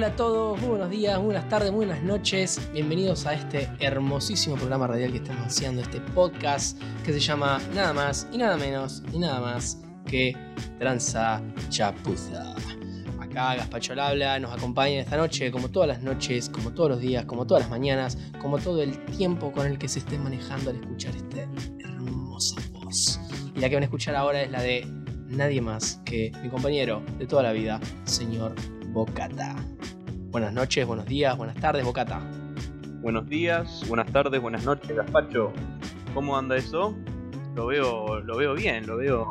Hola a todos, muy buenos días, buenas tardes, buenas noches. Bienvenidos a este hermosísimo programa radial que estamos haciendo, este podcast que se llama nada más y nada menos y nada más que Tranza Chapuza. Acá Gaspacho habla, nos acompaña esta noche, como todas las noches, como todos los días, como todas las mañanas, como todo el tiempo con el que se esté manejando al escuchar esta hermosa voz. Y la que van a escuchar ahora es la de nadie más que mi compañero de toda la vida, señor Bocata. Buenas noches, buenos días, buenas tardes, Bocata. Buenos días, buenas tardes, buenas noches, Gaspacho. ¿Cómo anda eso? Lo veo, lo veo bien, lo veo.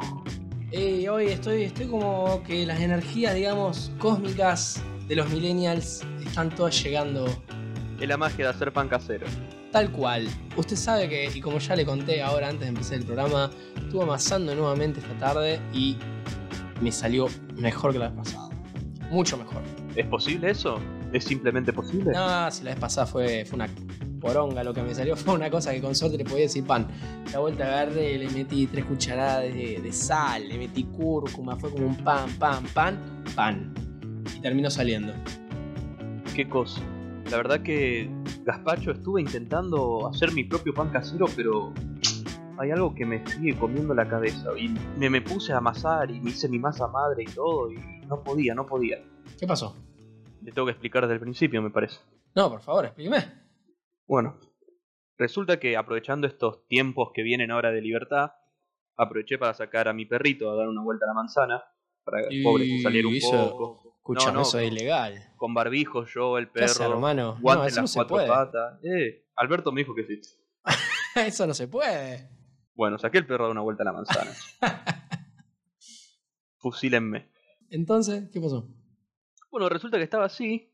Eh, hoy estoy, estoy como que las energías, digamos, cósmicas de los millennials están todas llegando Es la magia de hacer pan casero. tal cual. Usted sabe que, y como ya le conté ahora antes de empezar el programa, estuve amasando nuevamente esta tarde y me salió mejor que la vez pasada. Mucho mejor. ¿Es posible eso? ¿Es simplemente posible? No, si la vez pasada fue, fue una poronga lo que me salió, fue una cosa que con suerte le podía decir pan. La vuelta agarré, le metí tres cucharadas de, de sal, le metí cúrcuma, fue como un pan, pan, pan, pan. Y terminó saliendo. ¿Qué cosa? La verdad que, Gaspacho, estuve intentando hacer mi propio pan casero, pero hay algo que me sigue comiendo la cabeza. Y me, me puse a amasar y me hice mi masa madre y todo, y no podía, no podía. ¿Qué pasó? Le tengo que explicar desde el principio, me parece. No, por favor, explíqueme. Bueno, resulta que aprovechando estos tiempos que vienen ahora de libertad, aproveché para sacar a mi perrito a dar una vuelta a la manzana, para Y pobre que saliera un eso- poco. Escuchame, No, no, eso es ilegal. Con barbijo yo, el ¿Qué perro, hace, hermano? guante No, en eso no se cuatro puede. patas. Eh, Alberto me dijo que sí. eso no se puede. Bueno, saqué el perro a dar una vuelta a la manzana. Fusílenme. Entonces, ¿qué pasó? Bueno, resulta que estaba así,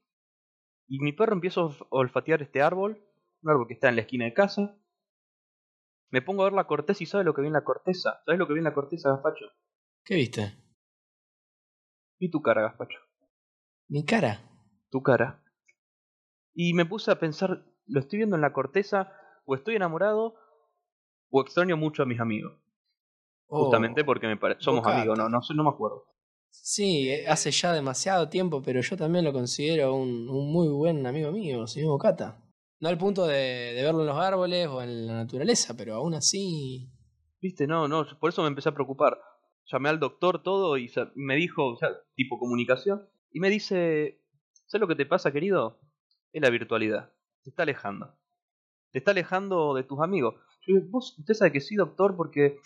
y mi perro empieza a olf- a olfatear este árbol, un árbol que está en la esquina de casa. Me pongo a ver la corteza y ¿sabe lo que vi en la corteza? ¿Sabes lo que vi en la corteza, Gaspacho? ¿Qué viste? Vi tu cara, Gaspacho. Mi cara. Tu cara. Y me puse a pensar, ¿lo estoy viendo en la corteza? ¿O estoy enamorado? ¿O extraño mucho a mis amigos? Oh. Justamente porque me parece... Somos bocata. amigos, no, no, no me acuerdo. Sí, eh, hace ya demasiado tiempo, pero yo también lo considero un, muy buen amigo mío, señor Bocata. No al punto de, verlo en los árboles o en la naturaleza, pero aún así. Viste, no, no, por eso me empecé a preocupar. Llamé al doctor todo y me dijo, o sea, tipo comunicación, y me dice, ¿sabes lo que te pasa, querido? Es la virtualidad. Te está alejando. Te está alejando de tus amigos. Yo vos, usted sabe que sí, doctor, porque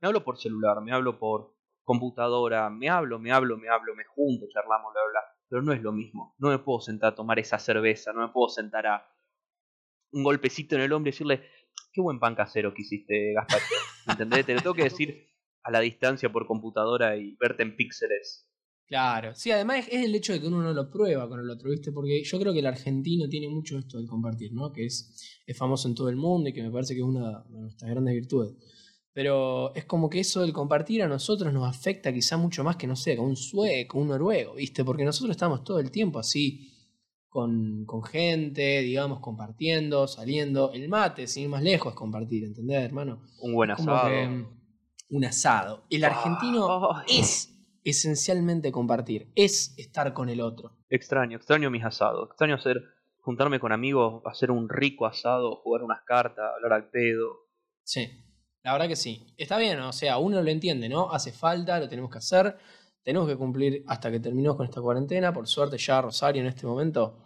me hablo por celular, me hablo por computadora, me hablo, me hablo, me hablo, me junto, charlamos, bla, bla. Pero no es lo mismo. No me puedo sentar a tomar esa cerveza, no me puedo sentar a un golpecito en el hombro y decirle, qué buen pan casero que hiciste, Gaspacho. ¿Entendés? Te lo tengo que decir a la distancia por computadora y verte en píxeles. Claro. Sí, además es, es el hecho de que uno no lo prueba con el otro, ¿viste? Porque yo creo que el argentino tiene mucho esto del compartir, ¿no? Que es, es famoso en todo el mundo y que me parece que es una de nuestras grandes virtudes. Pero es como que eso del compartir a nosotros nos afecta quizá mucho más que, no sé, con un sueco, un noruego, ¿viste? Porque nosotros estamos todo el tiempo así, con, con gente, digamos, compartiendo, saliendo. El mate, sin ir más lejos, es compartir, ¿entendés, hermano? Un buen asado. que, mm, un asado. El argentino Ay. es esencialmente compartir, es estar con el otro. Extraño, extraño mis asados. Extraño hacer, juntarme con amigos, hacer un rico asado, jugar unas cartas, hablar al pedo. Sí, la verdad que sí. Está bien, o sea, uno lo entiende, ¿no? Hace falta, lo tenemos que hacer. Tenemos que cumplir hasta que terminemos con esta cuarentena. Por suerte ya Rosario en este momento,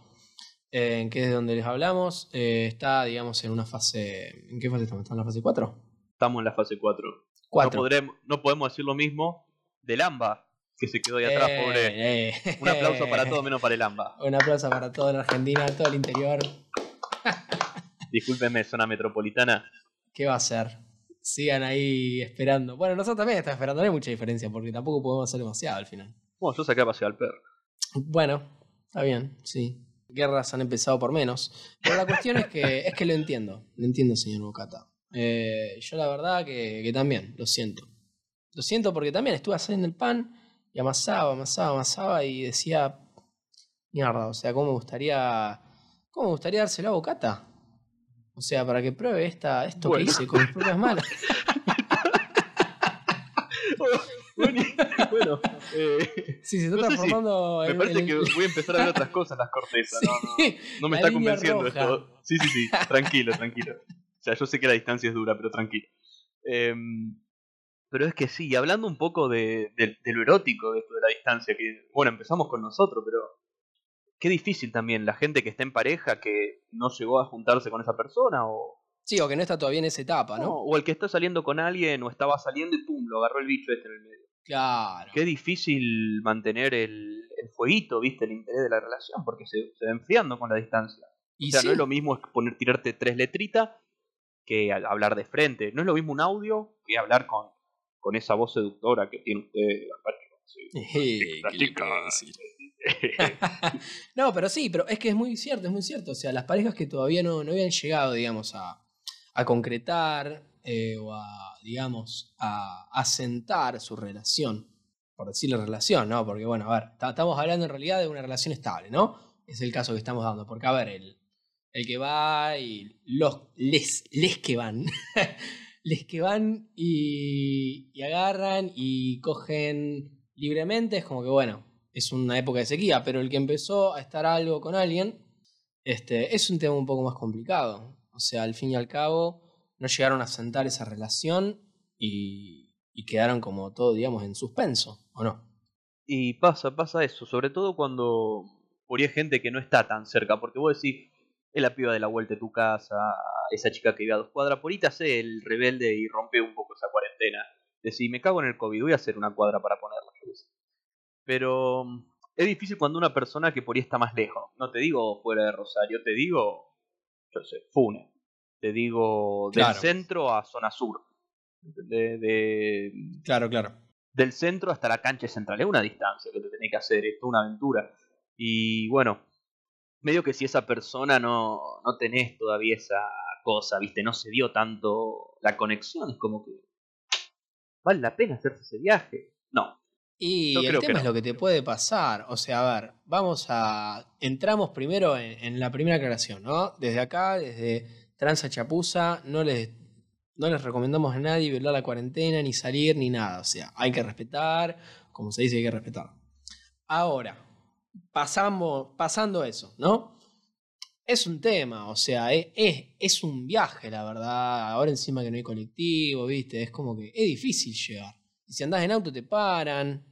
eh, que es de donde les hablamos, eh, está, digamos, en una fase... ¿En qué fase estamos? ¿Está en la fase 4? Estamos en la fase 4. No, 4. podremos, no podemos decir lo mismo del AMBA, que se quedó ahí atrás, pobre. Un aplauso para todos menos para el AMBA. Un aplauso para toda la Argentina, todo el interior. Discúlpenme, zona metropolitana. ¿Qué va a hacer? Sigan ahí esperando. Bueno, nosotros también estamos esperando, no hay mucha diferencia porque tampoco podemos hacer demasiado al final. Bueno, yo saqué a pasear al perro. Bueno, está bien, sí. Guerras han empezado por menos. Pero la cuestión es que es que lo entiendo. Lo entiendo, señor Bocata. Eh, yo la verdad que, que también, lo siento. Lo siento porque también estuve haciendo el pan y amasaba, amasaba, amasaba y decía, mierda, o sea, ¿cómo me gustaría, cómo me gustaría dárselo a Bocata? O sea, para que pruebe esta, esto Bueno. que hice con propias manos. bueno, bueno, eh, Sí, se está No sé si- transformando me parece que voy a empezar a ver otras cosas las cortezas. No, no, no me está convenciendo roja. esto. Sí, sí, sí, tranquilo, tranquilo. O sea, yo sé que la distancia es dura, pero tranquilo. Em, pero es que sí, hablando un poco de, de- de lo erótico de esto de la distancia, que bueno, empezamos con nosotros, pero qué difícil también la gente que está en pareja que no llegó a juntarse con esa persona o, Sí, o que no está todavía en esa etapa, no, ¿no? o el que está saliendo con alguien o estaba saliendo y pum, lo agarró el bicho este en el medio. Claro. Qué difícil mantener el, el fueguito, viste, el interés de la relación, porque se, se va enfriando con la distancia. Y o sea, sí, no es lo mismo poner, tirarte tres letritas que hablar de frente. No es lo mismo un audio que hablar con, con esa voz seductora que tiene usted, Apache. Sí. Eh, no, pero sí, pero es que es muy cierto, es muy cierto. O sea, las parejas que todavía no, no habían llegado, digamos, a, a concretar eh, o a, digamos, a asentar su relación. Por decirle relación, ¿no? Porque, bueno, a ver, ta- estamos hablando en realidad de una relación estable, ¿no? Es el caso que estamos dando. Porque, a ver, el, el que va y los, les, les que van, les que van y, y agarran y cogen libremente, es como que, bueno, es una época de sequía, pero el que empezó a estar algo con alguien, este, es un tema un poco más complicado. O sea, al fin y al cabo, no llegaron a sentar esa relación y, quedaron como todo, digamos, en suspenso, ¿o no? Y pasa, pasa eso, sobre todo cuando por ahí gente que no está tan cerca, porque vos decís, es la piba de la vuelta de tu casa, esa chica que vive a dos cuadras, por ahí te hace el rebelde y rompe un poco esa cuarentena. Decís, me cago en el COVID, voy a hacer una cuadra para ponerla. Sé. Pero mm, es difícil cuando una persona que por ahí está más lejos, no te digo fuera de Rosario, te digo, yo sé, Fune, te digo del Claro. centro a zona sur, ¿entendés? de, Claro, claro. del centro hasta la cancha central. Es una distancia que te tenés que hacer, es toda una aventura. Y bueno, medio que si esa persona no, no tenés todavía esa cosa, viste, no se dio tanto la conexión, es como que vale la pena hacerse ese viaje. No, Y Yo el tema es lo que te puede pasar. O sea, a ver, vamos a. Entramos primero en, en la primera aclaración, ¿no? Desde acá, desde Transa Chapuza, no les, no les recomendamos a nadie violar la cuarentena, ni salir, ni nada. O sea, hay que respetar, como se dice, hay que respetar. Ahora, pasamos, pasando eso, ¿no? Es un tema, o sea, es, es, es un viaje, la verdad. Ahora encima que no hay colectivo, ¿viste? Es como que es difícil llegar. Y si andás en auto te paran,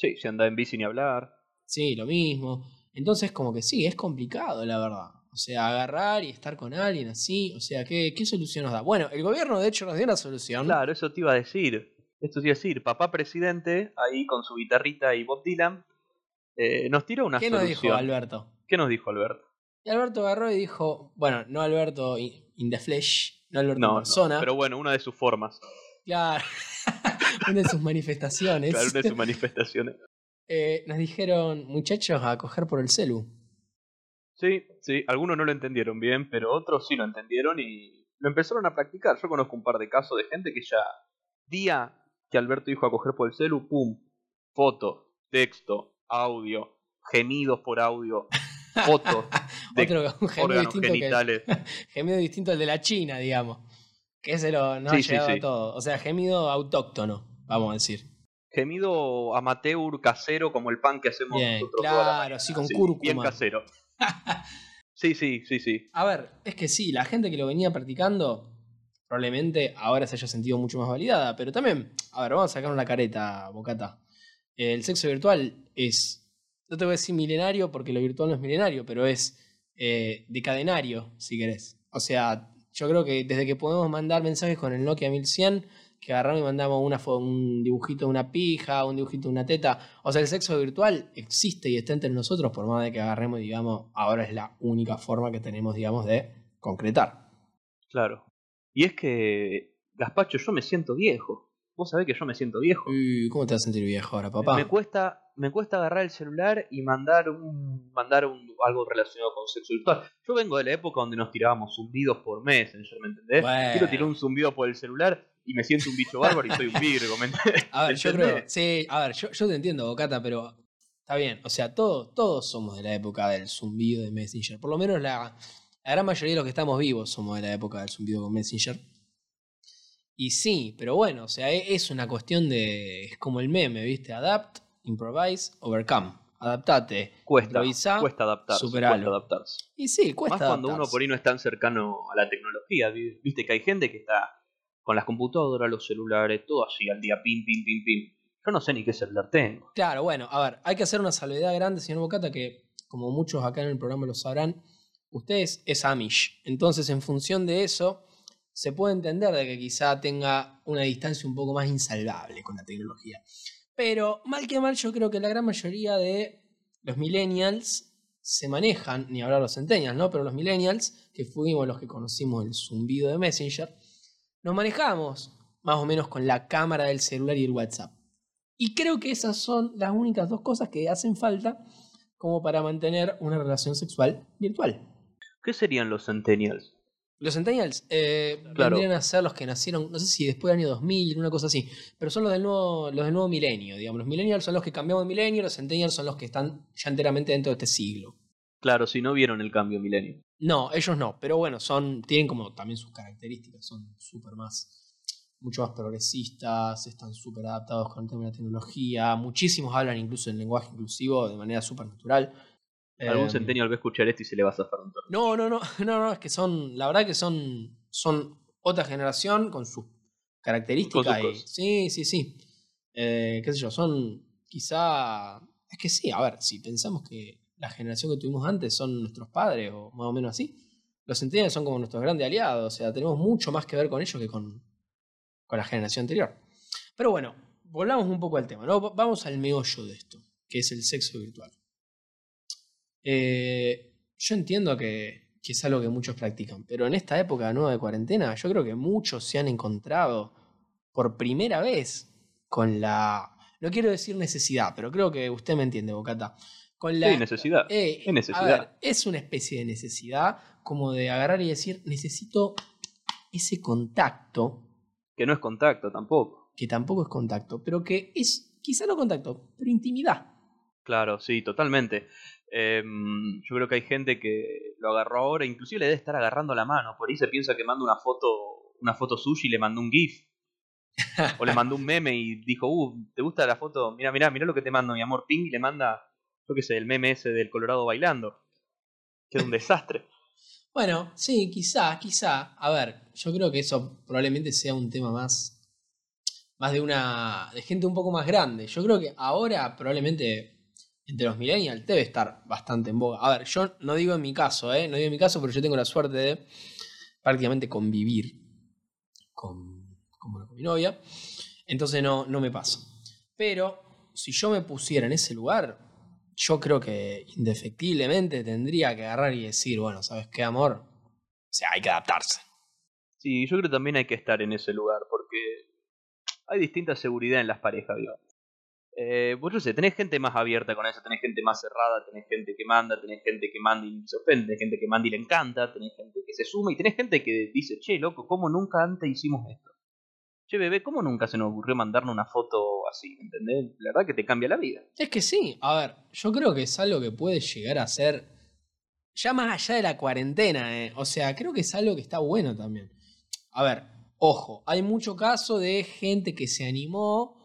sí, si anda en bici ni hablar. Sí, lo mismo. Entonces, como que sí, es complicado, la verdad. O sea, agarrar y estar con alguien así. O sea, ¿qué, qué solución nos da? Bueno, el gobierno de hecho nos dio una solución. Claro, eso te iba a decir. Esto te iba a decir, papá presidente, ahí con su guitarrita y Bob Dylan, eh, nos tiró una ¿Qué nos solución. dijo Alberto? ¿Qué nos dijo Alberto? Y Alberto agarró y dijo, bueno, no Alberto in the flesh, no Alberto en No, no, persona. pero bueno, una de sus formas, Claro, una de sus manifestaciones. claro, una de sus manifestaciones. Eh, nos dijeron, muchachos, a coger por el celu. Sí, sí, algunos no lo entendieron bien, pero otros sí lo entendieron y lo empezaron a practicar. Yo conozco un par de casos de gente que ya, día que Alberto dijo a coger por el celu, pum, foto, texto, audio, gemidos por audio, fotos de Otro un gemido órganos distinto, que, gemido distinto al de la China, digamos. Que ese lo, nos Sí, ha sí, llegado sí. a todo. O sea, gemido autóctono, vamos a decir. Gemido amateur casero como el pan que hacemos Bien, nosotros claro, así con Sí, cúrcuma. Bien casero. Sí, sí, sí, sí. A ver, es que sí, la gente que lo venía practicando probablemente ahora se haya sentido mucho más validada, pero también, a ver, vamos a sacar una careta, Bocata. El sexo virtual es, no te voy a decir milenario porque lo virtual no es milenario, pero es eh, decadenario, si querés. O sea, yo creo que desde que podemos mandar mensajes con el Nokia 1100, que agarramos y mandamos una, un dibujito de una pija, un dibujito de una teta. O sea, el sexo virtual existe y está entre nosotros, por más de que agarremos digamos, ahora es la única forma que tenemos, digamos, de concretar. Claro. Y es que, Gaspacho, yo me siento viejo. Vos sabés que yo me siento viejo. Uy, ¿Cómo te vas a sentir viejo ahora, papá? Me cuesta, me cuesta agarrar el celular y mandar un, mandar un, algo relacionado con sexo virtual. Yo vengo de la época donde nos tirábamos zumbidos por Messenger, ¿me entendés? Bueno. Quiero tirar un zumbido por el celular y me siento un bicho bárbaro y soy un virgo, ¿me entendés? A ver, yo creo. Sí, a ver, yo, yo te entiendo, Bocata, pero está bien. O sea, todos, todos somos de la época del zumbido de Messenger. Por lo menos la, la gran mayoría de los que estamos vivos somos de la época del zumbido con Messenger. Y sí, pero bueno, o sea, e- es una cuestión de. Es como el meme, ¿viste? Adapt, improvise, overcome. Adaptate. Cuesta, Improvisá, cuesta adaptarse. superalo. Cuesta adaptarse. Y sí, cuesta. Más cuando uno por ahí no es tan cercano a la tecnología. vi- Viste que hay gente que está con las computadoras, los celulares, todo así al día, pim, pim, pim, pim. Yo no sé ni qué celular tengo. Claro, bueno, a ver, hay que hacer una salvedad grande, señor Bocata, que como muchos acá en el programa lo sabrán, ustedes es Amish. Entonces, en función de eso, se puede entender de que quizá tenga una distancia un poco más insalvable con la tecnología. Pero, mal que mal, yo creo que la gran mayoría de los millennials se manejan, ni hablar los centennials, ¿no? Pero los millennials, que fuimos los que conocimos el zumbido de Messenger, nos manejamos más o menos con la cámara del celular y el WhatsApp. Y creo que esas son las únicas dos cosas que hacen falta como para mantener una relación sexual virtual. ¿Qué serían los centennials? Los centennials eh, Claro. vendrían a ser los que nacieron, no sé si después del año 2000, una cosa así, pero son los del nuevo, los del nuevo milenio, digamos. Los millennials son los que cambiamos de milenio, los centennials son los que están ya enteramente dentro de este siglo. Claro, si no vieron el cambio milenio. No, ellos no, pero bueno, son, tienen como también sus características, son súper más, mucho más progresistas, están súper adaptados con el tema de la tecnología, muchísimos hablan incluso en lenguaje inclusivo de manera súper natural. Algún Eh, centennial va a escuchar esto y se le va a zafar un torneo. No, no, no, no, no, es que son, la verdad que son, son otra generación con sus características. Con sus y- cosas. sí, sí, sí. Eh, qué sé yo, son quizá, es que sí, a ver, si pensamos que la generación que tuvimos antes son nuestros padres o más o menos así, los centennials son como nuestros grandes aliados, o sea, tenemos mucho más que ver con ellos que con, con la generación anterior. Pero bueno, volvamos un poco al tema, ¿no? Va- Vamos al meollo de esto, que es el sexo virtual. Eh, yo entiendo que, que es algo que muchos practican, pero en esta época nueva de cuarentena, yo creo que muchos se han encontrado por primera vez con la. No quiero decir necesidad, pero creo que usted me entiende, Bocata. Con la. Sí, necesidad. Eh, es necesidad. a ver, es una especie de necesidad como de agarrar y decir, necesito ese contacto, Que no es contacto tampoco. que tampoco es contacto, pero que es quizá no contacto, pero intimidad. Claro, sí, totalmente. Em, yo creo que hay gente que lo agarró ahora, inclusive le debe estar agarrando la mano. Por ahí se piensa que manda una foto, una foto suya y le mandó un GIF. o le mandó un meme y dijo, uh, ¿te gusta la foto? Mira, mira, mira lo que te mando, mi amor. Ping y le manda, yo qué sé, el meme ese del Colorado bailando. Que es un desastre. Bueno, sí, quizá, quizá. A ver, yo creo que eso probablemente sea un tema más. Más de una. de gente un poco más grande. Yo creo que ahora probablemente entre los millennials debe estar bastante en boga. A ver, yo no digo en mi caso, ¿eh? No digo en mi caso, pero yo tengo la suerte de prácticamente convivir con, con, con mi novia. Entonces no, no me pasa. Pero si yo me pusiera en ese lugar, yo creo que indefectiblemente tendría que agarrar y decir, bueno, ¿sabes qué, amor? O sea, hay que adaptarse. Sí, yo creo que también hay que estar en ese lugar porque hay distinta seguridad en las parejas, digo. Eh, vos yo sé, tenés gente más abierta con eso, tenés gente más cerrada, tenés gente que manda, tenés gente que manda y se ofende, tenés gente que manda y le encanta, tenés gente que se suma y tenés gente que dice, che, loco, ¿cómo nunca antes hicimos esto? Che, bebé, ¿cómo nunca se nos ocurrió mandarnos una foto así? ¿Entendés? La verdad que te cambia la vida. Es que sí, a ver, yo creo que es algo que puede llegar a ser ya más allá de la cuarentena, ¿eh? o sea, creo que es algo que está bueno también. A ver, ojo, hay mucho caso de gente que se animó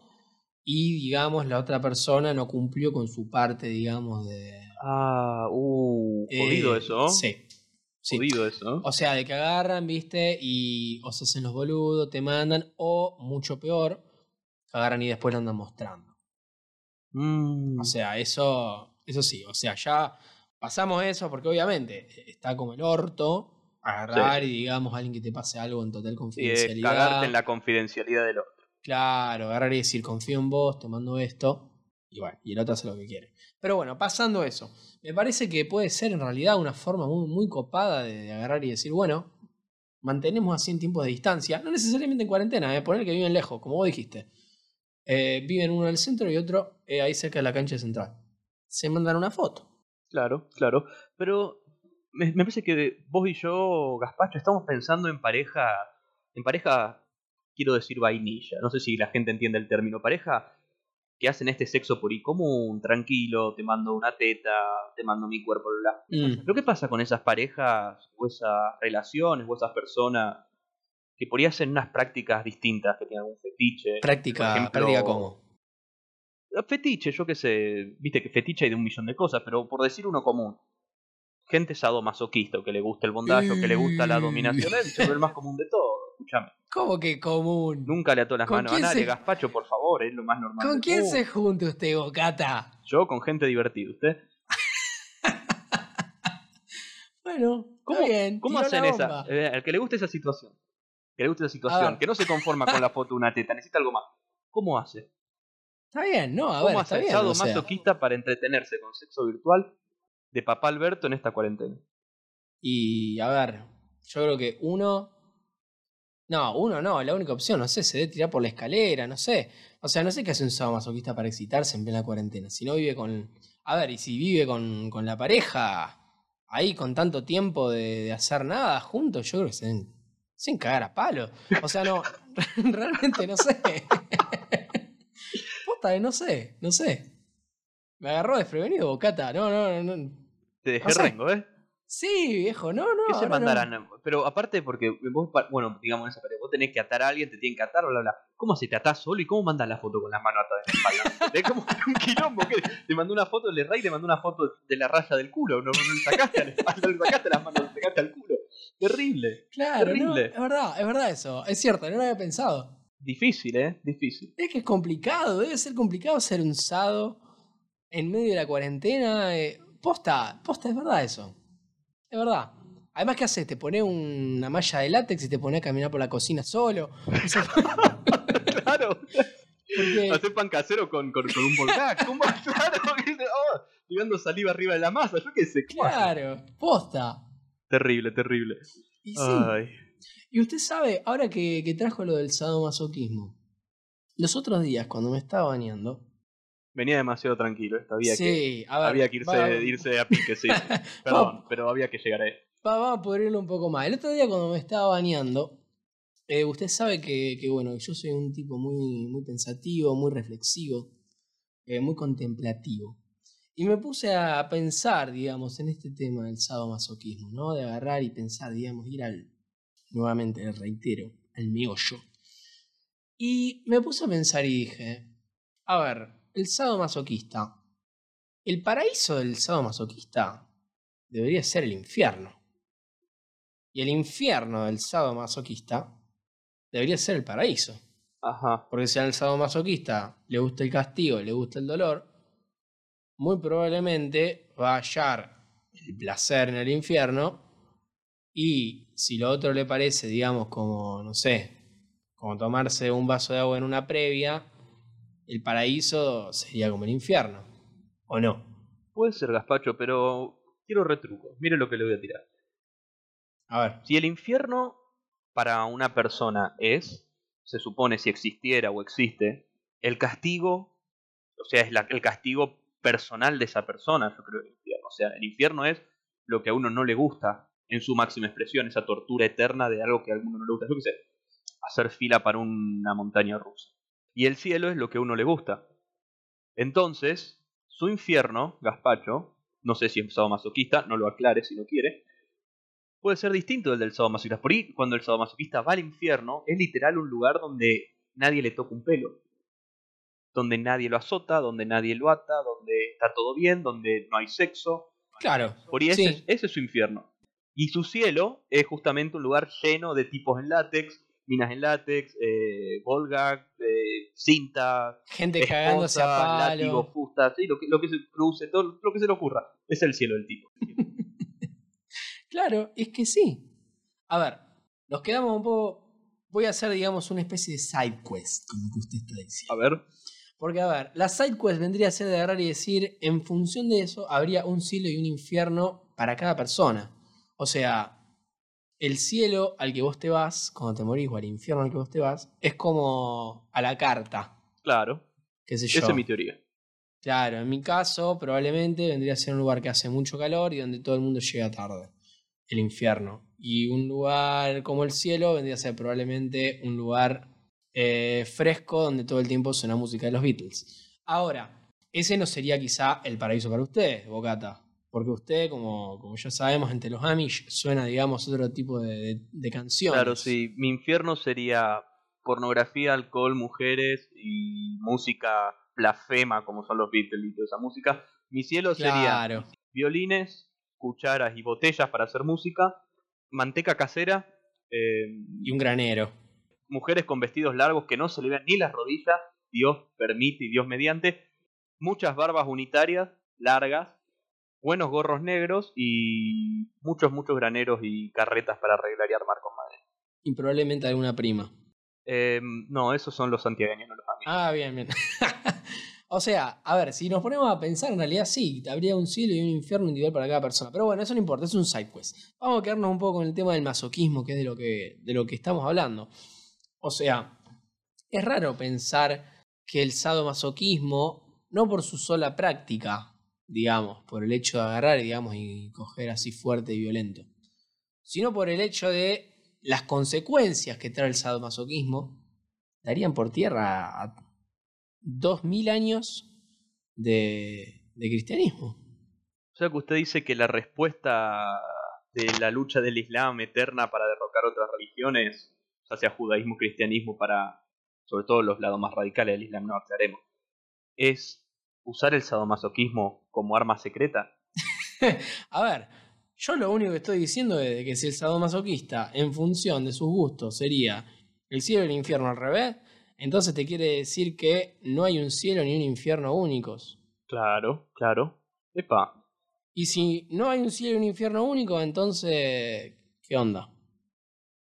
y, digamos, la otra persona no cumplió con su parte, digamos, de... Ah, uh, jodido eh, eso, ¿no? Sí. sí. Jodido eso. O sea, de que agarran, viste, y o se hacen los boludos, te mandan, o mucho peor, agarran y después lo andan mostrando. Mm, O sea, eso, eso sí, o sea, ya pasamos eso porque obviamente eh, está como el orto agarrar y digamos alguien que te pase algo en total es confidencialidad. cagarte en la confidencialidad del otro. Claro, agarrar y decir confío en vos, te mando esto, y bueno, y el otro hace lo que quiere. Pero bueno, pasando eso, me parece que puede ser en realidad una forma muy, copada de, de agarrar y decir, bueno, mantenemos así en tiempos de distancia, no necesariamente en cuarentena, eh, poner que viven lejos, como vos dijiste. Eh, viven uno en el centro y otro eh, ahí cerca de la cancha central. Se mandan una foto. Claro, claro. Pero me, me parece que vos y yo, Gaspacho, estamos pensando en pareja. En pareja, quiero decir vainilla. No sé si la gente entiende el término. Pareja que hacen este sexo por ahí común, tranquilo, te mando una teta, te mando mi cuerpo, bla. Mm. Pero ¿qué pasa con esas parejas, o esas relaciones, o esas personas que por ahí hacen unas prácticas distintas, que tienen algún fetiche. Práctica, Por ejemplo, práctica cómo. Fetiche, yo qué sé, viste que fetiche hay de un millón de cosas, pero por decir uno común. Gente sadomasoquista, o que le gusta el bondage, o que le gusta la Mm. dominación, es el más común de todo. Escuchame. ¿Cómo que común? Nunca le ató las ¿Con manos a nadie, se- Gaspacho, por favor, es lo más normal. ¿Con quién se junta usted, Bocata? Yo con gente divertida, ¿usted? Bueno, ¿Cómo, está bien. ¿cómo hacen esa? Eh, al que le guste esa situación, que le guste esa situación, que no se conforma con la foto de una teta, necesita algo más. ¿Cómo hace? Está bien, no, a ¿Cómo ver, está bien. o sea. masoquista para entretenerse con sexo virtual de papá Alberto en esta cuarentena? Y a ver, yo creo que uno. No, uno no, la única opción, no sé, se debe tirar por la escalera, no sé. O sea, no sé qué hace un sábado masoquista para excitarse en plena cuarentena. Si no vive con. A ver, y si vive con, con la pareja, ahí con tanto tiempo de, de hacer nada juntos, yo creo que se deben, se deben cagar a palo. O sea, no, realmente no sé. Posta, no sé, no sé. Me agarró desprevenido, Bocata. No, no, no. no. Te dejé O sea, rengo, ¿eh? Sí, viejo, no, no. ¿Qué se ahora no. mandarán? Pero aparte, porque vos, bueno, digamos esa pared, vos tenés que atar a alguien, te tienen que atar, bla, bla. ¿Cómo se te atás solo y cómo mandas la foto con las manos atadas en la espalda? Es como un quilombo. ¿qué? Te mandó una foto del rey, te mandó una foto de la raya del culo. No, no le sacaste a la espalda, no le sacaste las manos, le sacaste al culo. Terrible. Claro, no, Terrible. es verdad, es verdad eso. Es cierto, no lo había pensado. Difícil, ¿eh? Difícil. Es que es complicado, debe ser complicado ser un sado en medio de la cuarentena. eh, Posta, posta, es verdad eso. Es verdad. Además, ¿qué haces? Te pones una malla de látex y te pones a caminar por la cocina solo. Claro. porque- Hacer pan casero con, con, con un volcán. ¿Cómo? Claro. Oh, tirando saliva arriba de la masa. Yo qué sé. claro, posta. Terrible, terrible. Y sí. Ay. Y usted sabe, ahora que, que trajo lo del sadomasoquismo, los otros días cuando me estaba bañando, Venía demasiado tranquilo. había que, sí, a ver, había que irse, va- irse a pique, sí. Perdón, pero había que llegar a eso. Va- vamos a pudrirlo un poco más. El otro día cuando me estaba bañando, eh, usted sabe que, que, bueno, yo soy un tipo muy, muy pensativo, muy reflexivo, eh, muy contemplativo. Y me puse a pensar, digamos, en este tema del sadomasoquismo, ¿no? De agarrar y pensar, digamos, ir al, nuevamente, reitero, al meollo. Y me puse a pensar y dije, a ver, el sadomasoquista, el paraíso del sadomasoquista debería ser el infierno. Y el infierno del sadomasoquista debería ser el paraíso. Ajá. Porque si al sadomasoquista le gusta el castigo, le gusta el dolor, muy probablemente va a hallar el placer en el infierno. Y si lo otro le parece, digamos, como, no sé, como tomarse un vaso de agua en una previa, el paraíso sería como el infierno. ¿O no? Puede ser gazpacho, pero quiero retruco. Mire lo que le voy a tirar. A ver. Si el infierno para una persona es, se supone si existiera o existe, el castigo, o sea, es la- el castigo personal de esa persona, yo creo, el infierno. O sea, el infierno es lo que a uno no le gusta en su máxima expresión, esa tortura eterna de algo que a alguno no le gusta. Yo qué sé, hacer fila para una montaña rusa. Y el cielo es lo que a uno le gusta. Entonces, su infierno, Gaspacho, no sé si es sadomasoquista, no lo aclare si no quiere, puede ser distinto del del sadomasoquista. Por ahí, cuando el sadomasoquista va al infierno, es literal un lugar donde nadie le toca un pelo. Donde nadie lo azota, donde nadie lo ata, donde está todo bien, donde no hay sexo. Claro. Por ahí ese, sí. ese es su infierno. Y su cielo es justamente un lugar lleno de tipos en látex, minas en látex, eh, Volga, eh, cinta, Gente cagándose a palo. sí, lo que, lo que se cruce, todo lo que se le ocurra. Es el cielo del tipo. Claro, es que sí. A ver, nos quedamos un poco. Voy a hacer, digamos, una especie de side quest, como que usted está A diciendo. ver, Porque, a ver, la side quest vendría a ser de agarrar y decir, en función de eso, habría un cielo y un infierno para cada persona. O sea, el cielo al que vos te vas, cuando te morís, o al infierno al que vos te vas, es como a la carta. claro, Qué sé yo. esa es mi teoría. Claro, en mi caso, probablemente vendría a ser un lugar que hace mucho calor y donde todo el mundo llega tarde. El infierno. Y un lugar como el cielo vendría a ser probablemente un lugar eh, fresco donde todo el tiempo suena música de los Beatles. Ahora, ese no sería quizá el paraíso para ustedes, Bocata. Porque usted, como, como ya sabemos, entre los Amish suena, digamos, otro tipo de, de, de canciones. Claro, sí. Mi infierno sería pornografía, alcohol, mujeres y música blasfema, como son los Beatles y toda esa música. Mi cielo sería Claro. violines, cucharas y botellas para hacer música, manteca casera, eh, Y un granero. mujeres con vestidos largos que no se le vean ni las rodillas, Dios permite y Dios mediante, muchas barbas unitarias, largas, buenos gorros negros y muchos, muchos graneros y carretas para arreglar y armar con madera. Y probablemente alguna prima. Eh, no, esos son los santiagueños, no los amigos. Ah, bien, bien. o sea, a ver, si nos ponemos a pensar, en realidad sí, habría un cielo y un infierno individual para cada persona. Pero bueno, eso no importa, es un side quest. Vamos a quedarnos un poco con el tema del masoquismo, que es de lo que, de lo que estamos hablando. O sea, es raro pensar que el sadomasoquismo, no por su sola práctica, digamos, por el hecho de agarrar, digamos, y coger así fuerte y violento, sino por el hecho de las consecuencias que trae el sadomasoquismo, darían por tierra a dos mil años de, de cristianismo. O sea que usted dice que la respuesta de la lucha del Islam eterna para derrocar otras religiones, ya sea judaísmo, cristianismo, para sobre todo los lados más radicales del Islam, no aclaremos, es usar el sadomasoquismo como arma secreta. A ver, yo lo único que estoy diciendo es que si el sadomasoquista, en función de sus gustos, sería el cielo y el infierno al revés, entonces te quiere decir que no hay un cielo ni un infierno únicos. Claro, claro. Epa, Y si no hay un cielo y un infierno único, entonces, ¿qué onda?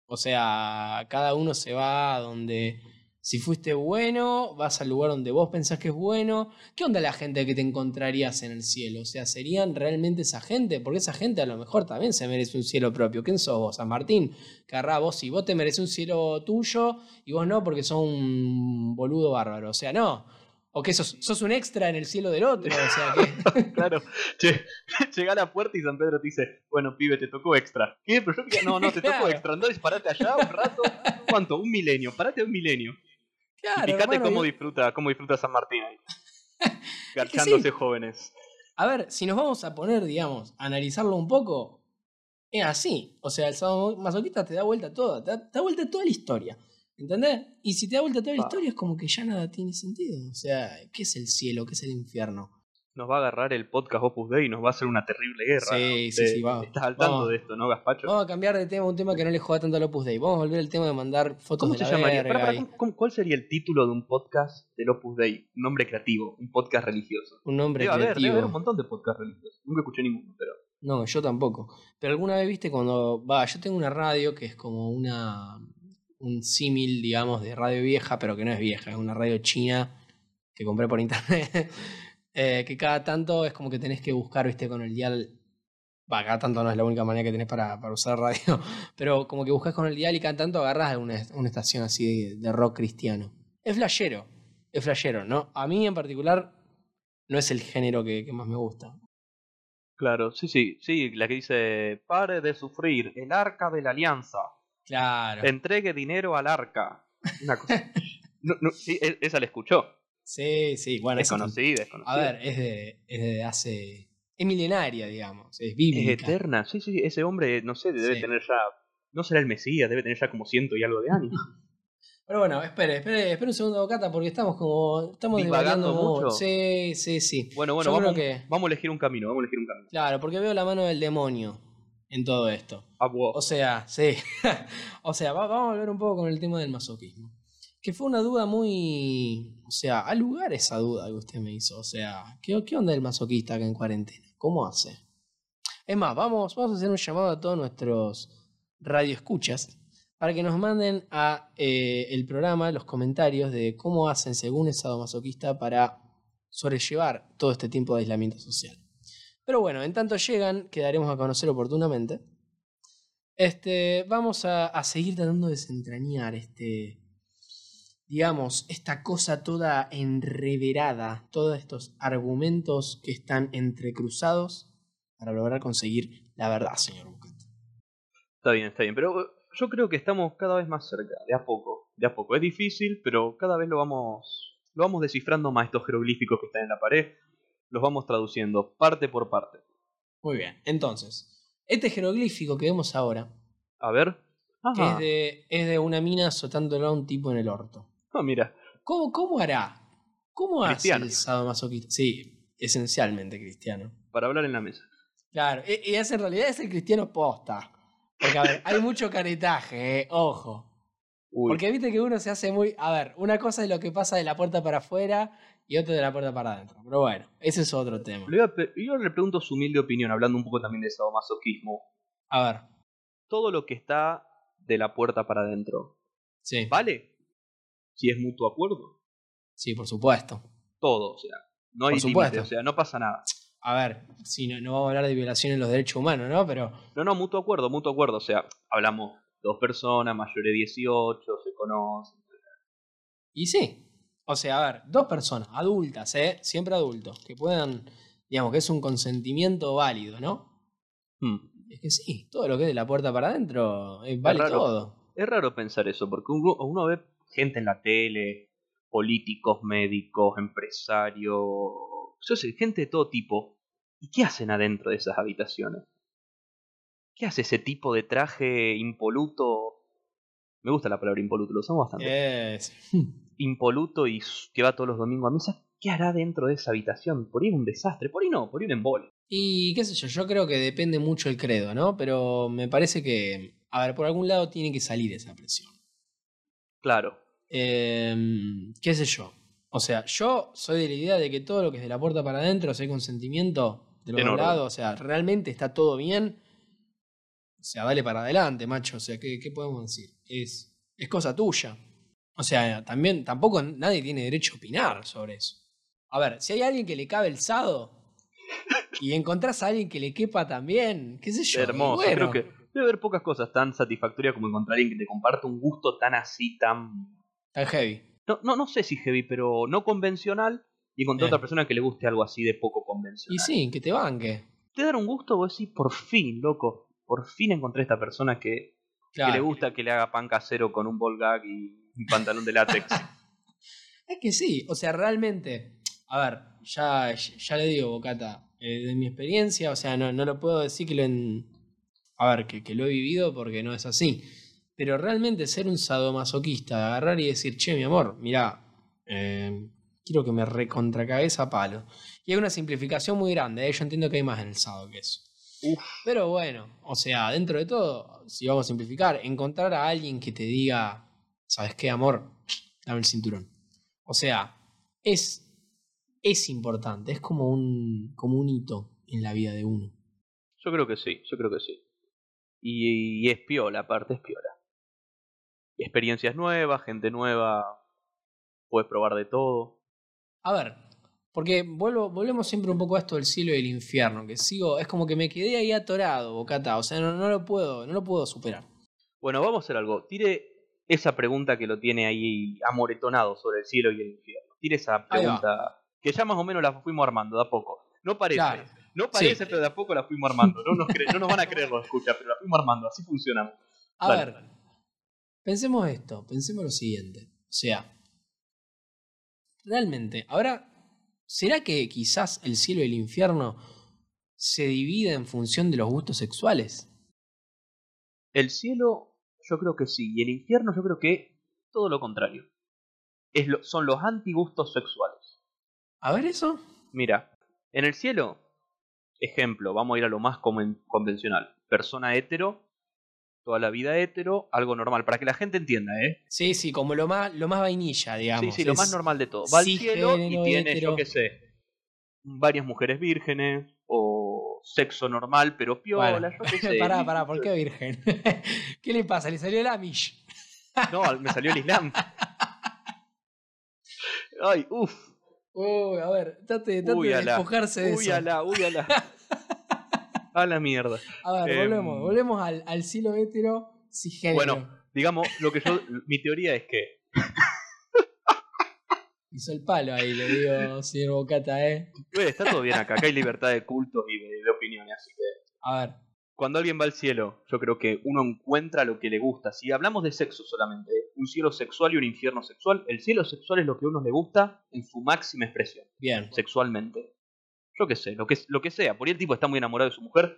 O sea, cada uno se va a donde... Si fuiste bueno, vas al lugar donde vos pensás que es bueno. ¿Qué onda la gente que te encontrarías en el cielo? O sea, ¿serían realmente esa gente? Porque esa gente a lo mejor también se merece un cielo propio. ¿Quién sos vos? San Martín. Carrá, vos sí, vos te mereces un cielo tuyo y vos no porque sos un boludo bárbaro. O sea, no. O que sos, sos un extra en el cielo del otro. O sea, que... claro. Che, llega a la puerta y San Pedro te dice, bueno, pibe, te tocó extra. ¿Qué? Pero yo quería, no, no, te tocó Claro. extra. Andá, parate allá un rato. ¿Cuánto? Un milenio. Parate un milenio. Claro, y fíjate hermano, cómo disfruta, cómo disfruta San Martín ahí. Garchándose jóvenes. A ver, si nos vamos a poner, digamos, a analizarlo un poco, es así. O sea, el masoquista te da vuelta toda, te da, te da vuelta toda la historia. ¿Entendés? Y si te da vuelta toda la Ah. historia es como que ya nada tiene sentido. O sea, ¿qué es el cielo? ¿Qué es el infierno? Nos va a agarrar el podcast Opus Dei y nos va a hacer una terrible guerra. Sí, ¿no? sí, sí, vamos. Estás al tanto Vamos. de esto, ¿no, Gaspacho? Vamos a cambiar de tema, un tema que no le joda tanto al Opus Dei. Vamos a volver al tema de mandar fotos ¿Cómo de se la llamaría? verga Pará, pará, y ¿cómo- cómo- ¿Cuál sería el título de un podcast del Opus Dei? Un nombre creativo, un podcast religioso. un nombre Debe haber, debe creativo. haber un montón de podcasts religiosos. Nunca escuché ninguno, pero. No, yo tampoco. Pero alguna vez viste cuando. Va, yo tengo una radio que es como una. Un símil, digamos, de radio vieja, pero que no es vieja, es una radio china que compré por internet. Eh, que cada tanto es como que tenés que buscar, viste, con el dial. Va, cada tanto no es la única manera que tenés para, para usar radio. Pero como que buscas con el dial y cada tanto agarras una, una estación así de, de rock cristiano. Es flashero. Es flashero, ¿no? A mí en particular no es el género que, que más me gusta. Claro, sí, sí, sí, la que dice: pare de sufrir, el arca de la alianza. Claro. Entregue dinero al arca. Una cosa. No, no, sí, e- esa la escuchó. Sí, sí, bueno, Es es conocida. A ver, es de, es de hace. Es milenaria, digamos. Es Es bíblica. eterna. Sí, sí, ese hombre, no sé, debe Sí. tener ya. No será el Mesías, debe tener ya como ciento y algo de años. Pero bueno, espere, espere, espere un segundo, Cata, porque estamos como. Estamos Divagando mucho. Sí, sí, sí. Bueno, bueno, Yo creo vamos, que- vamos a elegir un camino, vamos a elegir un camino. Claro, porque veo la mano del demonio en todo esto. Ah. O sea, sí. o sea, va- vamos a volver un poco con el tema del masoquismo. Que fue una duda muy. O sea, al lugar esa duda que usted me hizo. O sea, ¿qué, qué onda el masoquista acá en cuarentena? ¿Cómo hace? Es más, vamos, vamos a hacer un llamado a todos nuestros radioescuchas para que nos manden a eh, el programa los comentarios de cómo hacen según el sadomasoquista para sobrellevar todo este tiempo de aislamiento social. Pero bueno, en tanto llegan, que daremos a conocer oportunamente. Este, vamos a, a seguir tratando de desentrañar este, digamos, esta cosa toda enreverada, todos estos argumentos que están entrecruzados para lograr conseguir la verdad, señor Bucat. Está bien, está bien. Pero eh, yo creo que estamos cada vez más cerca, de a poco. De a poco. Es difícil, pero cada vez lo vamos. Lo vamos descifrando más estos jeroglíficos que están en la pared. Los vamos traduciendo parte por parte. Muy bien. Entonces, este jeroglífico que vemos ahora, A ver. que Ajá. es de, es de una mina azotándole a un tipo en el orto. Ah, mira. ¿Cómo, cómo hará? ¿Cómo hace Cristiano. el sadomasoquista? Sí, esencialmente cristiano. Para hablar en la mesa. Claro, y, y es en realidad es el cristiano posta. Porque, a ver, hay mucho caretaje, eh, ojo. Uy. Porque viste que uno se hace muy. A ver, una cosa es lo que pasa de la puerta para afuera y otra de la puerta para adentro. Pero bueno, ese es otro tema. Yo le pregunto su humilde opinión, hablando un poco también de sadomasoquismo. A ver, Todo lo que está de la puerta para adentro, sí. ¿vale? Si es mutuo acuerdo. Sí, por supuesto. Todo, o sea. No hay límite, o sea, no pasa nada. A ver, si no, no vamos a hablar de violación en los derechos humanos, ¿no? Pero. No, no, mutuo acuerdo, mutuo acuerdo. O sea, hablamos dos personas, mayores de 18, se conocen. Y sí. O sea, a ver, dos personas, adultas, ¿eh? Siempre adultos, que puedan. Digamos que es un consentimiento válido, ¿no? Hmm. Es que sí, todo lo que es de la puerta para adentro, eh, vale raro. todo. Es raro pensar eso, porque uno, uno ve gente en la tele, políticos, médicos, empresarios, yo sé, gente de todo tipo. ¿Y qué hacen adentro de esas habitaciones? ¿Qué hace ese tipo de traje impoluto? Me gusta la palabra impoluto, lo usamos bastante. Impoluto y que va todos los domingos a misa. ¿Qué hará dentro de esa habitación? Por ahí es un desastre, por ahí no, por ahí un embole. Y qué sé yo, yo creo que depende mucho el credo, ¿no? Pero me parece que, a ver, por algún lado tiene que salir esa presión. Claro, Em, qué sé yo. O sea, yo soy de la idea de que todo lo que es de la puerta para adentro, si hay consentimiento de los dos lados, o sea, realmente está todo bien. O sea, dale para adelante, macho. O sea, ¿qué, qué podemos decir? Es, es cosa tuya. O sea, también, tampoco nadie tiene derecho a opinar sobre eso. A ver, si hay alguien que le cabe el sado y encontrás a alguien que le quepa también, qué sé yo. hermoso. bueno, Creo que debe haber pocas cosas tan satisfactorias como encontrar a alguien que te comparte un gusto tan así, tan Tan heavy. no, no, no sé si heavy, pero no convencional, y encontrar Eh. otra persona que le guste algo así de poco convencional. Y sí, que te banque. Te dan un gusto, vos decís, por fin, loco, por fin encontré esta persona que, que le gusta que le haga pan casero con un ball gag y un pantalón de látex. Es que sí, o sea, realmente, a ver, ya, ya le digo, Bocata, eh, de mi experiencia, o sea, no, no lo puedo decir que lo en, a ver, que, que lo he vivido porque no es así. Pero realmente ser un sadomasoquista, agarrar y decir, che, mi amor, mirá, eh, quiero que me recontracabeza palo. Y hay una simplificación muy grande, ¿eh? yo entiendo que hay más en el sado que eso. Uf, Pero bueno, o sea, dentro de todo, si vamos a simplificar, encontrar a alguien que te diga, ¿sabes qué, amor? Dame el cinturón. O sea, es, es importante, es como un, como un hito en la vida de uno. yo creo que sí, yo creo que sí. Y, y es piola, aparte es piola. Experiencias nuevas, gente nueva, puedes probar de todo. A ver, porque vuelvo, volvemos siempre un poco a esto del cielo y el infierno, que sigo, es como que me quedé ahí atorado, Bocata, o sea, no, no lo puedo, no lo puedo superar. Bueno, vamos a hacer algo. Tire esa pregunta que lo tiene ahí amoretonado sobre el cielo y el infierno. Tire esa pregunta que ya más o menos la fuimos armando de a poco. No parece, Claro. no parece, Sí. pero de a poco la fuimos armando. No nos, no nos van a creer los escucha, pero la fuimos armando. Así funcionamos. A Dale. ver, pensemos esto, pensemos lo siguiente. O sea, realmente, ahora, ¿será que quizás el cielo y el infierno se dividen en función de los gustos sexuales? El cielo, yo creo que sí. Y el infierno, yo creo que todo lo contrario. Es lo- son los antigustos sexuales. A ver eso. Mira, en el cielo, ejemplo, vamos a ir a lo más convencional. Persona hetero, toda la vida hetero, algo normal, para que la gente entienda, ¿eh? Sí, sí, como lo más, lo más vainilla, digamos. sí, sí, lo más normal de todo. Va al cielo y tiene, hetero. yo qué sé, varias mujeres vírgenes, o sexo normal, pero piola, Bueno, yo qué sé. pará, pará, ¿por qué virgen? ¿Qué le pasa? ¿Le salió el Amish? No, me salió el Islam. Ay, uff. Uy, a ver, trate, trate Uy, de despojarse de Uy, eso. ala, uy, ala. A la mierda. A ver, Em, volvemos, volvemos al, al cielo hetero cisgénero. Bueno, digamos, lo que yo, mi teoría es que Hizo el palo ahí, le digo, señor Bocata, ¿eh? Está todo bien acá, acá hay libertad de cultos y de, de opiniones, así que A ver, cuando alguien va al cielo, yo creo que uno encuentra lo que le gusta. Si hablamos de sexo solamente, un cielo sexual y un infierno sexual, el cielo sexual es lo que a uno le gusta en su máxima expresión, bien. sexualmente. Yo qué sé, lo que, lo que sea. Por ahí el tipo está muy enamorado de su mujer,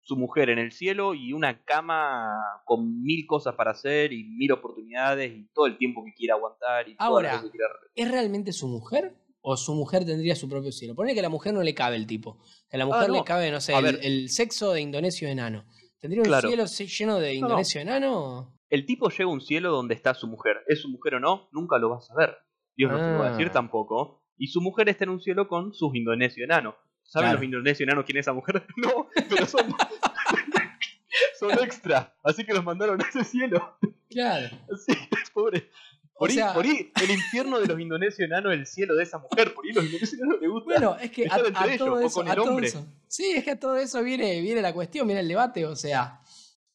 su mujer en el cielo y una cama con mil cosas para hacer y mil oportunidades y todo el tiempo que quiera aguantar y todo Ahora, lo que quiera... ¿Es realmente su mujer? ¿O su mujer tendría su propio cielo? Ponele que a la mujer no le cabe el tipo. Que a la mujer Ah, no. le cabe, no sé, el, ver. el sexo de indonesio enano. ¿Tendría un Claro. cielo lleno de No, no. indonesio enano? El tipo llega a un cielo donde está su mujer. ¿Es su mujer o no? Nunca lo vas a ver. Dios no te lo va a decir Ah. tampoco. Y su mujer está en un cielo con sus indonesios enanos. ¿Saben Claro. los indonesios enanos quién es esa mujer? No, pero son. son extra. Así que los mandaron a ese cielo. Claro. Así, pobre. O Por, ahí, sea- por ahí, el infierno de los indonesios enanos es el cielo de esa mujer. Por ahí los indonesios enanos les gusta. Bueno, es que a, Estar entre a ellos, todo o eso, con a el todo eso- Sí, es que a todo eso viene, viene la cuestión, viene el debate, o sea.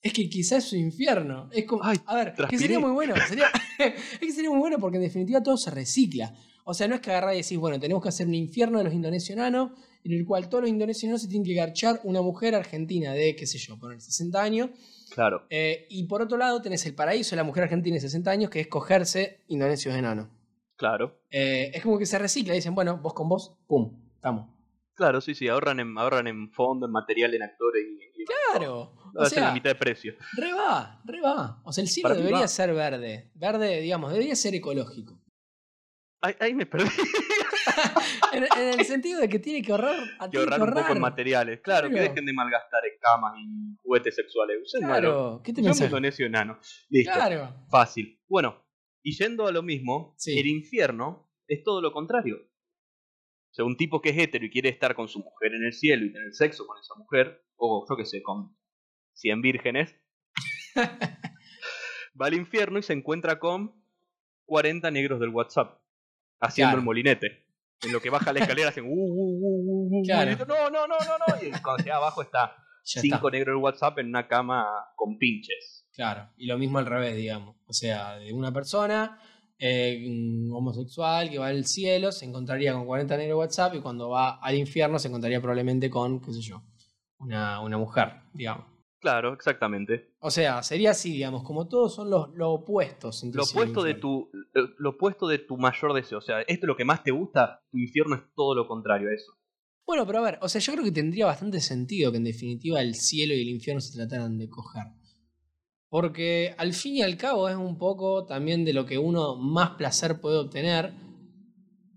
Es que quizás es su infierno. Es como. Ay, a ver, que transpiré. sería muy bueno. Sería, es que sería muy bueno porque en definitiva todo se recicla. O sea, no es que agarrar y decís, bueno, tenemos que hacer un infierno de los indonesios enanos, en el cual todos los indonesios enanos se tienen que garchar una mujer argentina de, qué sé yo, poner 60 años. Claro. eh, y por otro lado tenés el paraíso de la mujer argentina de 60 años, que es cogerse indonesios enanos. Claro. Eh, es como que se recicla, dicen, bueno, vos con vos, pum, estamos. Claro, sí, sí. Ahorran en, ahorran en fondo, en material, en actores y. y Claro. Hacen la sea, mitad de precio. re va, re va. O sea, el cielo debería va. ser verde. Verde, digamos, debería ser ecológico. Ahí, ahí me perdí. En, en el sentido de que tiene que ahorrar. a- que tiene ahorrar un poco en materiales. Claro, que Claro. dejen de malgastar en camas y juguetes sexuales. Usen. Claro, ¿qué te pensás? indonesio enano. Listo. Claro. Fácil. Bueno, y yendo a lo mismo, Sí. el infierno es todo lo contrario. O sea, un tipo que es hetero y quiere estar con su mujer en el cielo y tener sexo con esa mujer, o yo qué sé, con 100 vírgenes, va al infierno y se encuentra con 40 negros del WhatsApp, haciendo Claro. el molinete. En lo que baja la escalera hacen uh, uh, uh, uh, uh, Claro. no, no, no, no, no. Y cuando llega abajo está Ya cinco negros del WhatsApp en una cama con pinches. Claro. Y lo mismo al revés, digamos. O sea, de una persona eh, homosexual que va al cielo se encontraría con 40 negros de WhatsApp y cuando va al infierno se encontraría probablemente con, qué sé yo, una, una mujer, digamos. Claro, exactamente. O sea, sería así, digamos, como todos son los, los opuestos. Lo opuesto de tu eh, lo opuesto de tu mayor deseo, o sea, esto es lo que más te gusta, tu infierno es todo lo contrario a eso. Bueno, pero a ver, o sea, yo creo que tendría bastante sentido que en definitiva el cielo y el infierno se trataran de coger. Porque al fin y al cabo es un poco también de lo que uno más placer puede obtener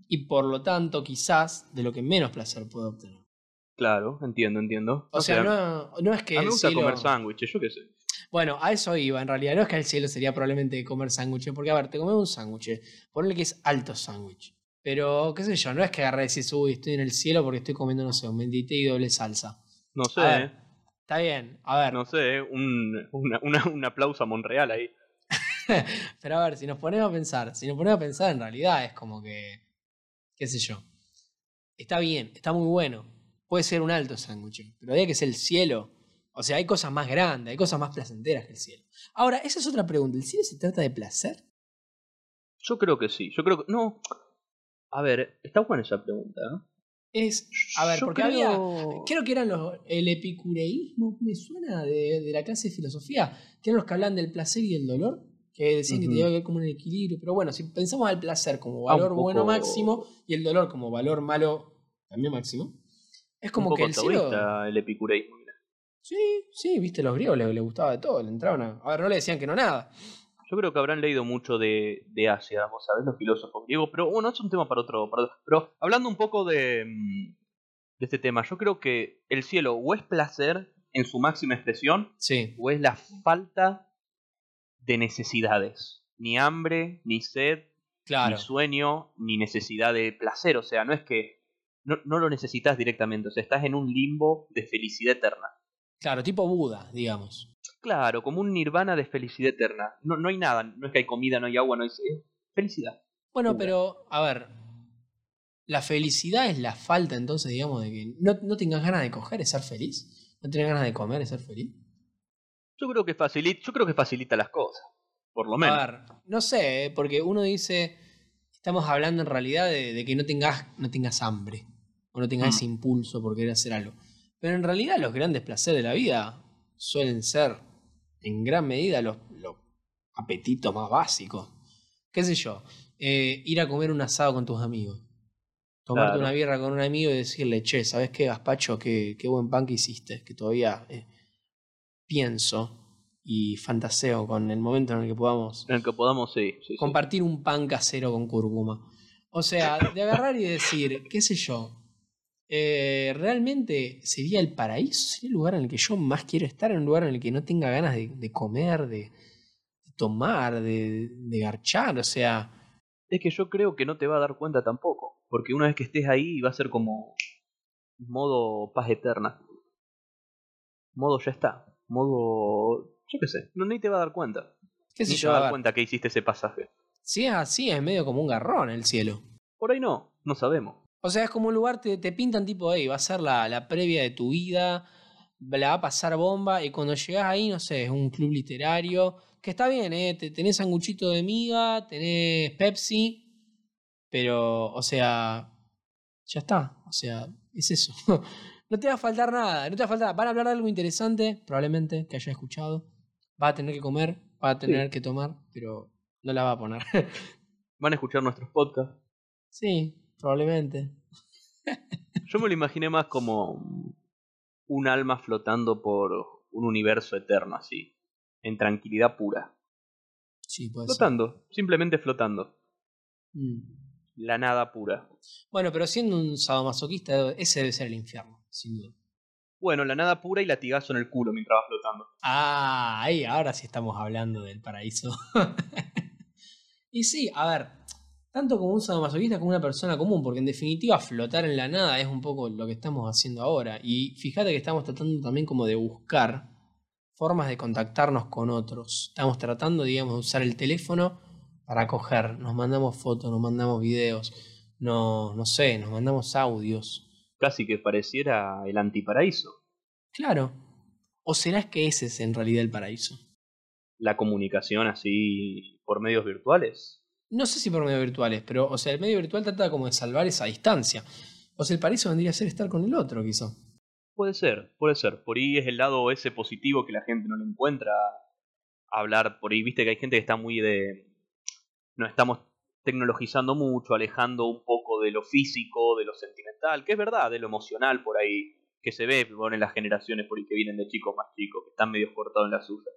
y por lo tanto quizás de lo que menos placer puede obtener. Claro, entiendo, entiendo. O sea, no, no es que a mí me gusta cielo... comer sándwiches, yo qué sé. Bueno, a eso iba, en realidad. No es que el cielo sería probablemente comer sándwiches, porque a ver, te comes un sándwich, ponle que es alto sándwich. Pero, qué sé yo, no es que agarre y decís, uy, estoy en el cielo porque estoy comiendo, no sé, un bendito y doble salsa. No sé, ver, eh, está bien, a ver. no sé, un, una- una- un aplauso a Monreal ahí. Pero a ver, si nos ponemos a pensar, si nos ponemos a pensar, en realidad es como que, qué sé yo. Está bien, está muy bueno. Puede ser un alto sándwich, pero hay que ser el cielo. O sea, hay cosas más grandes, hay cosas más placenteras que el cielo. Ahora, esa es otra pregunta. ¿El cielo se trata de placer? Yo creo que sí, yo creo que... No, a ver, está buena esa pregunta. ¿eh? Es, a ver, Yo porque creo- había, creo que eran los, el epicureísmo, me suena de, de la clase de filosofía, que eran los que hablan del placer y el dolor, que decían que tenía que ver como un equilibrio, pero bueno, si pensamos al placer como Ah, valor bueno máximo y el dolor como valor malo también máximo, es como un que poco el cielo... el epicureísmo. mira. Sí, sí, viste, los griegos les, les gustaba de todo, le entraban a... A ver, no le decían que no nada. Yo creo que habrán leído mucho de, de Asia, vos sabés, los filósofos griegos, pero bueno, es un tema para otro, para otro- Pero hablando un poco de, mm, de este tema, yo creo que el cielo o es placer en su máxima expresión, Sí, o es la falta de necesidades. Ni hambre, ni sed, claro. ni sueño, ni necesidad de placer. O sea, no es que no, no lo necesitas directamente, o sea, estás en un limbo de felicidad eterna. Claro, tipo Buda, digamos. Claro, como un nirvana de felicidad eterna. No, no hay nada, no es que hay comida, no hay agua, no hay... felicidad. Bueno, pero, a ver, la felicidad es la falta, entonces, digamos, de que no, no tengas ganas de coger, es ser feliz. No tengas ganas de comer, es ser feliz. Yo creo que facilita, yo creo que facilita las cosas, por lo menos. A ver, no sé, ¿eh? porque uno dice, estamos hablando en realidad de, de que no tengas, no tengas hambre, o no tengas Mm. ese impulso por querer hacer algo. Pero en realidad los grandes placeres de la vida suelen ser, en gran medida, los, los apetitos más básicos. ¿Qué sé yo? eh, ir a comer un asado con tus amigos. Tomarte Claro. una birra con un amigo y decirle, che, ¿sabes qué, Gaspacho? Qué, qué buen pan que hiciste. Que todavía eh, pienso y fantaseo con el momento en el que podamos En el que podamos, sí. sí, sí. compartir un pan casero con cúrcuma. O sea, de agarrar y decir, qué sé yo, eh, realmente sería el paraíso, sería el lugar en el que yo más quiero estar, en un lugar en el que no tenga ganas de, de comer, de, de tomar, de, de garchar, o sea, Es que yo creo que no te va a dar cuenta tampoco. Porque una vez que estés ahí va a ser como modo paz eterna. Modo ya está. Modo... Yo qué sé. No, ni te va a dar cuenta. qué Ni te yo, va a dar ver, cuenta que hiciste ese pasaje. si es así es medio como un garrón el cielo. Por ahí no. No sabemos. O sea, es como un lugar, te, te pintan tipo, ahí va a ser la, la previa de tu vida, la va a pasar bomba, y cuando llegas ahí, no sé, es un club literario, que está bien, ¿eh? Te- tenés sanguchito de miga, tenés Pepsi, pero, o sea, ya está, o sea, es eso. no te va a faltar nada, no te va a faltar, van a hablar de algo interesante, probablemente, que haya escuchado, va a tener que comer, va a tener que tomar, pero no la va a poner. Van a escuchar nuestros podcasts. sí, probablemente. Yo me lo imaginé más como un alma flotando por un universo eterno así. En tranquilidad pura. Sí, puede ser. Flotando. Simplemente flotando. Mm. La nada pura. Bueno, pero siendo un sadomasoquista, ese debe ser el infierno, sin duda. Bueno, la nada pura y latigazo en el culo mientras vas flotando. Ah, ahí, ahora sí estamos hablando del paraíso. y sí, a ver, tanto como un sadomasoquista como una persona común, porque en definitiva flotar en la nada es un poco lo que estamos haciendo ahora. Y fíjate que estamos tratando también como de buscar formas de contactarnos con otros. Estamos tratando, digamos, de usar el teléfono para coger. Nos mandamos fotos, nos mandamos videos, no, no sé, nos mandamos audios. Casi que pareciera el antiparaíso. Claro. ¿O será que ese es en realidad el paraíso? La comunicación así por medios virtuales. No sé si por medios virtuales, pero, o sea, el medio virtual trata como de salvar esa distancia. O sea, el paraíso vendría a ser estar con el otro, quizá. Puede ser, puede ser. Por ahí es el lado ese positivo que la gente no le encuentra. Hablar por ahí, viste que hay gente que está muy de. No estamos tecnologizando mucho, alejando un poco de lo físico, de lo sentimental, que es verdad, de lo emocional por ahí, que se ve bueno, en las generaciones por ahí que vienen de chicos más chicos, que están medio cortados en la suya.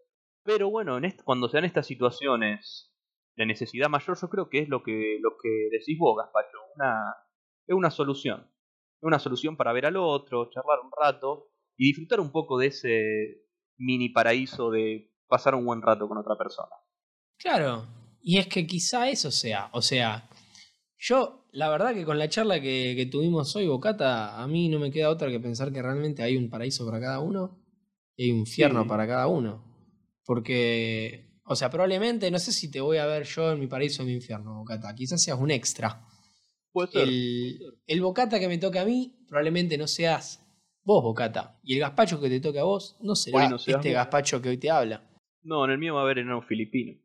Pero bueno, en cuando se dan estas situaciones, la necesidad mayor yo creo que es lo que, lo que decís vos, Gaspacho, una, es una solución. Es una solución para ver al otro, charlar un rato y disfrutar un poco de ese mini paraíso de pasar un buen rato con otra persona. Claro. Y es que quizá eso sea. O sea, yo, la verdad que con la charla que, que tuvimos hoy, Bocata, a mí no me queda otra que pensar que realmente hay un paraíso para cada uno y hay un infierno Sí. para cada uno. Porque, o sea, probablemente, no sé si te voy a ver yo en mi paraíso o en mi infierno, Bocata. Quizás seas un extra. Puede ser. El, el bocata que me toca a mí, probablemente no seas vos, bocata. Y el gazpacho que te toca a vos, no será no este vos. gazpacho que hoy te habla. No, en el mío va a haber enano filipino.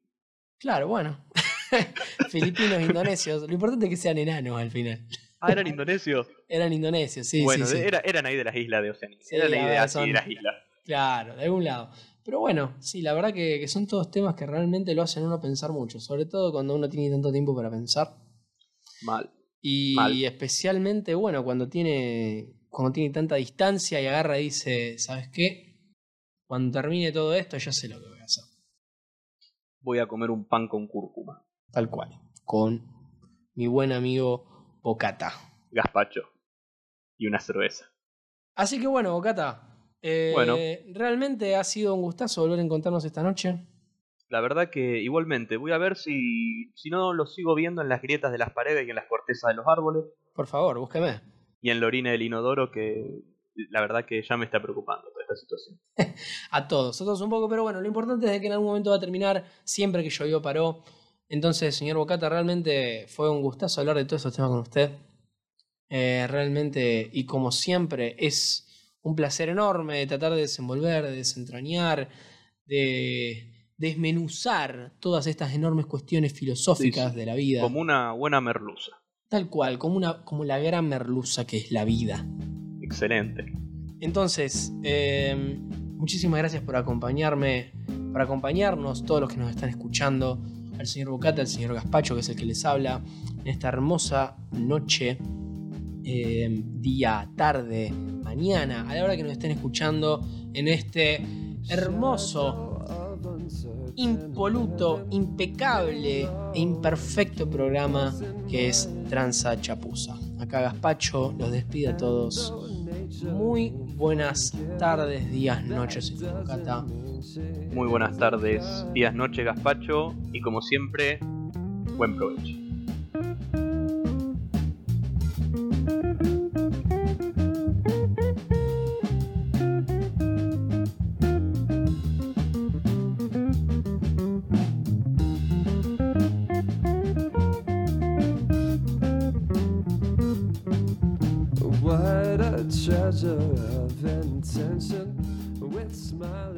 Claro, bueno. Filipinos, indonesios. Lo importante es que sean enanos al final. Ah, eran indonesios. Eran indonesios, sí, bueno, sí, sí. Era, eran ahí de las islas de Oceanía. Sí, era la a idea ver, así son- de las islas. Claro, de algún lado. Pero bueno, sí, la verdad que, que son todos temas que realmente lo hacen uno pensar mucho. Sobre todo cuando uno tiene tanto tiempo para pensar. Mal. Y Mal. especialmente, bueno, cuando tiene, cuando tiene tanta distancia y agarra y dice, ¿sabes qué? Cuando termine todo esto ya sé lo que voy a hacer. Voy a comer un pan con cúrcuma. Tal cual. Con mi buen amigo Bocata. Gazpacho. Y una cerveza. Así que bueno, Bocata. Eh, Bueno. Realmente ha sido un gustazo volver a encontrarnos esta noche. La verdad que igualmente, voy a ver si, si no lo sigo viendo en las grietas de las paredes y en las cortezas de los árboles. Por favor, búsqueme. Y en la orina del inodoro que la verdad que ya me está preocupando toda esta situación. A todos, a todos un poco, pero bueno, lo importante es que en algún momento va a terminar, siempre que llovió paró. Entonces, señor Bocata, realmente fue un gustazo hablar de todos esos temas con usted. Eh, realmente, y como siempre, es un placer enorme tratar de desenvolver, de desentrañar, de desmenuzar todas estas enormes cuestiones filosóficas Sí, sí. de la vida. Como una buena merluza. Tal cual, como, una, como la gran merluza que es la vida. Excelente. Entonces, eh, muchísimas gracias por acompañarme, por acompañarnos, todos los que nos están escuchando, al señor Bocata, al señor Gaspacho, que es el que les habla, en esta hermosa noche eh, día, tarde, mañana, a la hora que nos estén escuchando en este hermoso, impoluto, impecable e imperfecto programa que es Tranza Chapuza. Acá Gaspacho los despide a todos. Muy buenas tardes, días, noches, Cata. Muy buenas tardes, días, noches, Gaspacho. Y como siempre, buen provecho. A treasure of intention with smiling